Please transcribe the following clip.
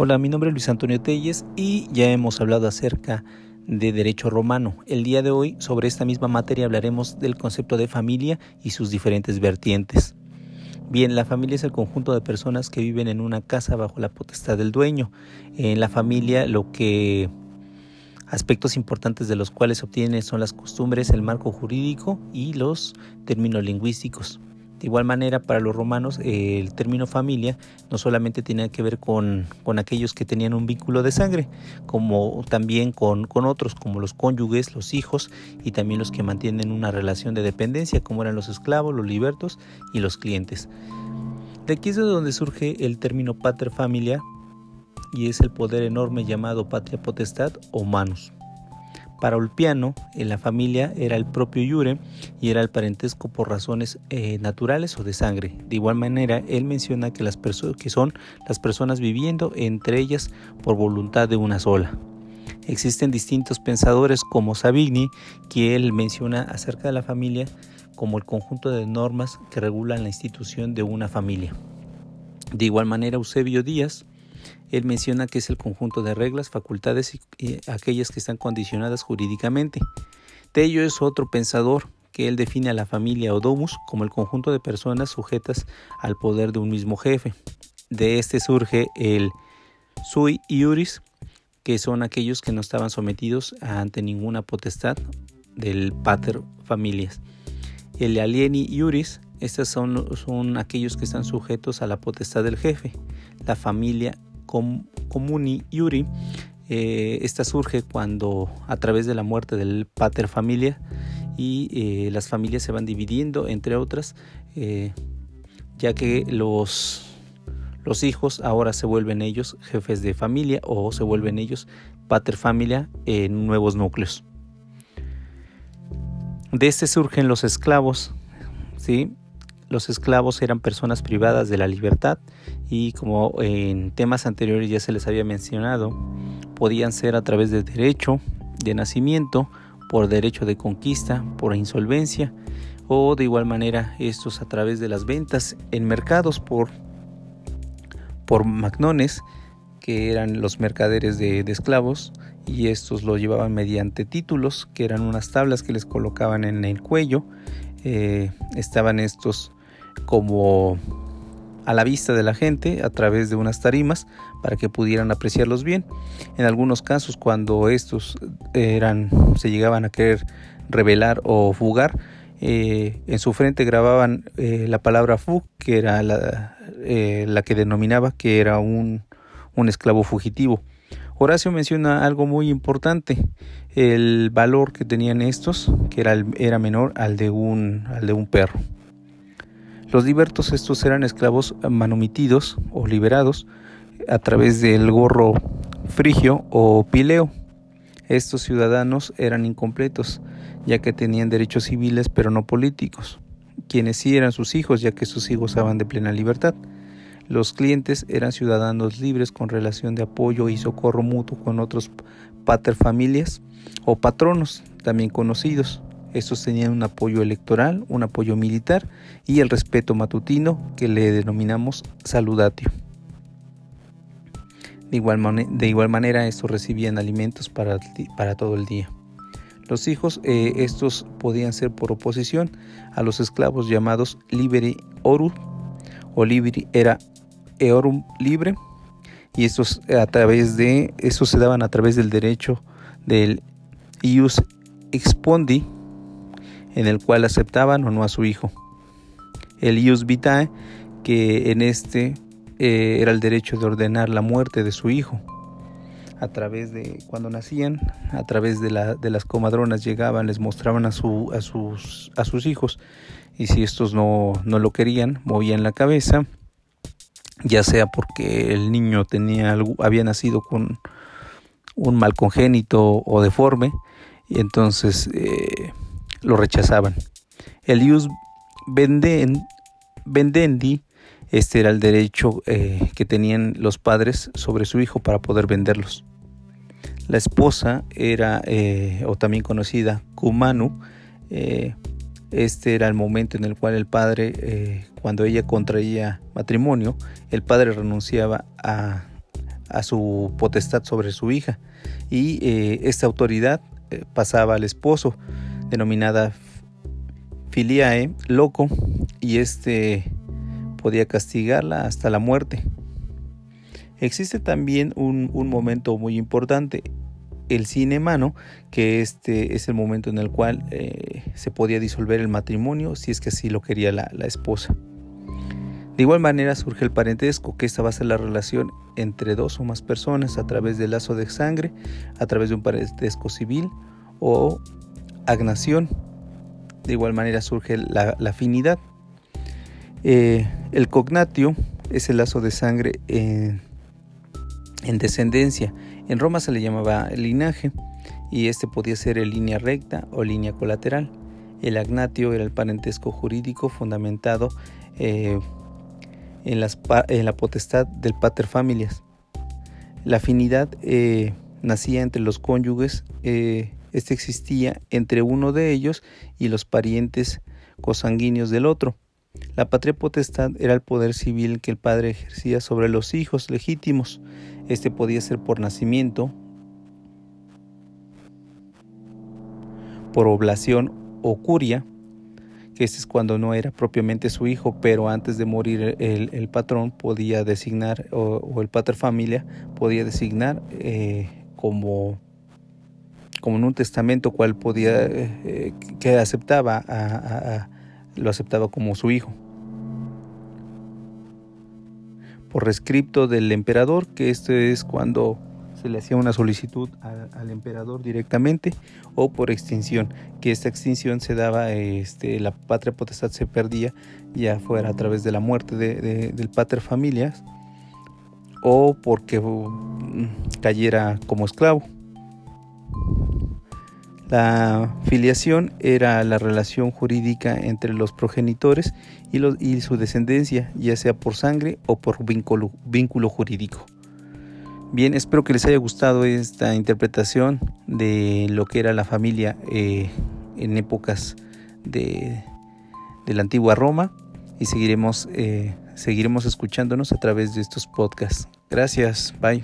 Hola, mi nombre es Luis Antonio Telles y ya hemos hablado acerca de derecho romano. El día de hoy sobre esta misma materia hablaremos del concepto de familia y sus diferentes vertientes. Bien, la familia es el conjunto de personas que viven en una casa bajo la potestad del dueño. En la familia lo que aspectos importantes de los cuales se obtienen son las costumbres, el marco jurídico y los términos lingüísticos. De igual manera, para los romanos, el término familia no solamente tenía que ver con, aquellos que tenían un vínculo de sangre, como también con, con, otros, como los cónyuges, los hijos y también los que mantienen una relación de dependencia, como eran los esclavos, los libertos y los clientes. De aquí es de donde surge el término pater familia y es el poder enorme llamado patria potestad o manus. Para Ulpiano, en la familia era el propio Iure y era el parentesco por razones eh, naturales o de sangre. De igual manera, él menciona que, las que son las personas viviendo entre ellas por voluntad de una sola. Existen distintos pensadores como Savigny, que él menciona acerca de la familia como el conjunto de normas que regulan la institución de una familia. De igual manera, Eusebio Díaz él menciona que es el conjunto de reglas, facultades y, aquellas que están condicionadas jurídicamente. Tello es otro pensador que él define a la familia o domus como el conjunto de personas sujetas al poder de un mismo jefe. De este surge el sui iuris, que son aquellos que no estaban sometidos ante ninguna potestad del pater familias. El alieni iuris, estos son, son aquellos que están sujetos a la potestad del jefe. La familia Comuni Yuri. Eh, esta surge cuando a través de la muerte del pater familia y eh, las familias se van dividiendo entre otras eh, ya que los, los hijos ahora se vuelven ellos jefes de familia o se vuelven ellos pater familia en nuevos núcleos. De este surgen los esclavos, ¿sí? Los esclavos eran personas privadas de la libertad y como en temas anteriores ya se les había mencionado, podían ser a través de derecho de nacimiento, por derecho de conquista, por insolvencia o de igual manera estos a través de las ventas en mercados por, por magnones que eran los mercaderes de, esclavos y estos lo llevaban mediante títulos que eran unas tablas que les colocaban en el cuello eh, estaban estos como a la vista de la gente a través de unas tarimas para que pudieran apreciarlos bien. En algunos casos cuando estos eran se llegaban a querer revelar o fugar, eh, en su frente grababan eh, la palabra fug, que era la, eh, la, que denominaba que era un, un esclavo fugitivo. Horacio menciona algo muy importante, el valor que tenían estos, que era, era menor al de un, al de un perro. Los libertos estos eran esclavos manumitidos o liberados a través del gorro frigio o pileo. Estos ciudadanos eran incompletos, ya que tenían derechos civiles pero no políticos, quienes sí eran sus hijos, ya que sus hijos gozaban de plena libertad. Los clientes eran ciudadanos libres con relación de apoyo y socorro mutuo con otros paterfamilias o patronos, también conocidos. Estos tenían un apoyo electoral, un apoyo militar y el respeto matutino que le denominamos saludatio. De igual, de igual manera, estos recibían alimentos para, para todo el día. Los hijos, eh, estos podían ser por oposición a los esclavos llamados liberi oru o liberi era eorum libre y estos a través de estos se daban a través del derecho del ius expondi en el cual aceptaban o no a su hijo. El ius vitae, que en este eh, era el derecho de ordenar la muerte de su hijo. A través de cuando nacían, a través de, la, de las comadronas llegaban, les mostraban a, su, a, sus, a sus hijos y si estos no, no lo querían, movían la cabeza, ya sea porque el niño tenía, había nacido con un mal congénito o deforme, y entonces eh, lo rechazaban. El ius vendendi, este era el derecho eh, que tenían los padres sobre su hijo para poder venderlos. La esposa era, eh, o también conocida, kumanu, eh, este era el momento en el cual el padre, cuando ella contraía matrimonio, el padre renunciaba a, su potestad sobre su hija y esta autoridad pasaba al esposo denominada filiae loco y este podía castigarla hasta la muerte. Existe también un, momento muy importante, el cine mano, que este es el momento en el cual eh, se podía disolver el matrimonio si es que así lo quería la, la esposa. De igual manera surge el parentesco, que esta va a ser la relación entre dos o más personas a través del lazo de sangre, a través de un parentesco civil o agnación. De igual manera surge la, afinidad. Eh, el cognatio es el lazo de sangre en, en descendencia. En Roma se le llamaba linaje y este podía ser en línea recta o línea colateral. El agnatio era el parentesco jurídico fundamentado eh, en, la potestad del pater familias. La afinidad eh, nacía entre los cónyuges, este existía entre uno de ellos y los parientes cosanguíneos del otro. La patria potestad era el poder civil que el padre ejercía sobre los hijos legítimos. Este podía ser por nacimiento, por oblación o curia, que este es cuando no era propiamente su hijo, pero antes de morir el, patrón podía designar, o, el pater familia podía designar eh, como, como en un testamento cual podía, eh, que aceptaba, lo aceptaba como su hijo. Por rescripto del emperador, que esto es cuando se le hacía una solicitud al, emperador directamente o por extinción, que esta extinción se daba, este, la patria potestad se perdía ya fuera a través de la muerte del pater familias o porque mm, cayera como esclavo. La filiación era la relación jurídica entre los progenitores y, su descendencia, ya sea por sangre o por vínculo, vínculo jurídico. Bien, espero que les haya gustado esta interpretación de lo que era la familia eh, en épocas de, la antigua Roma y seguiremos, eh, seguiremos escuchándonos a través de estos podcasts. Gracias, bye.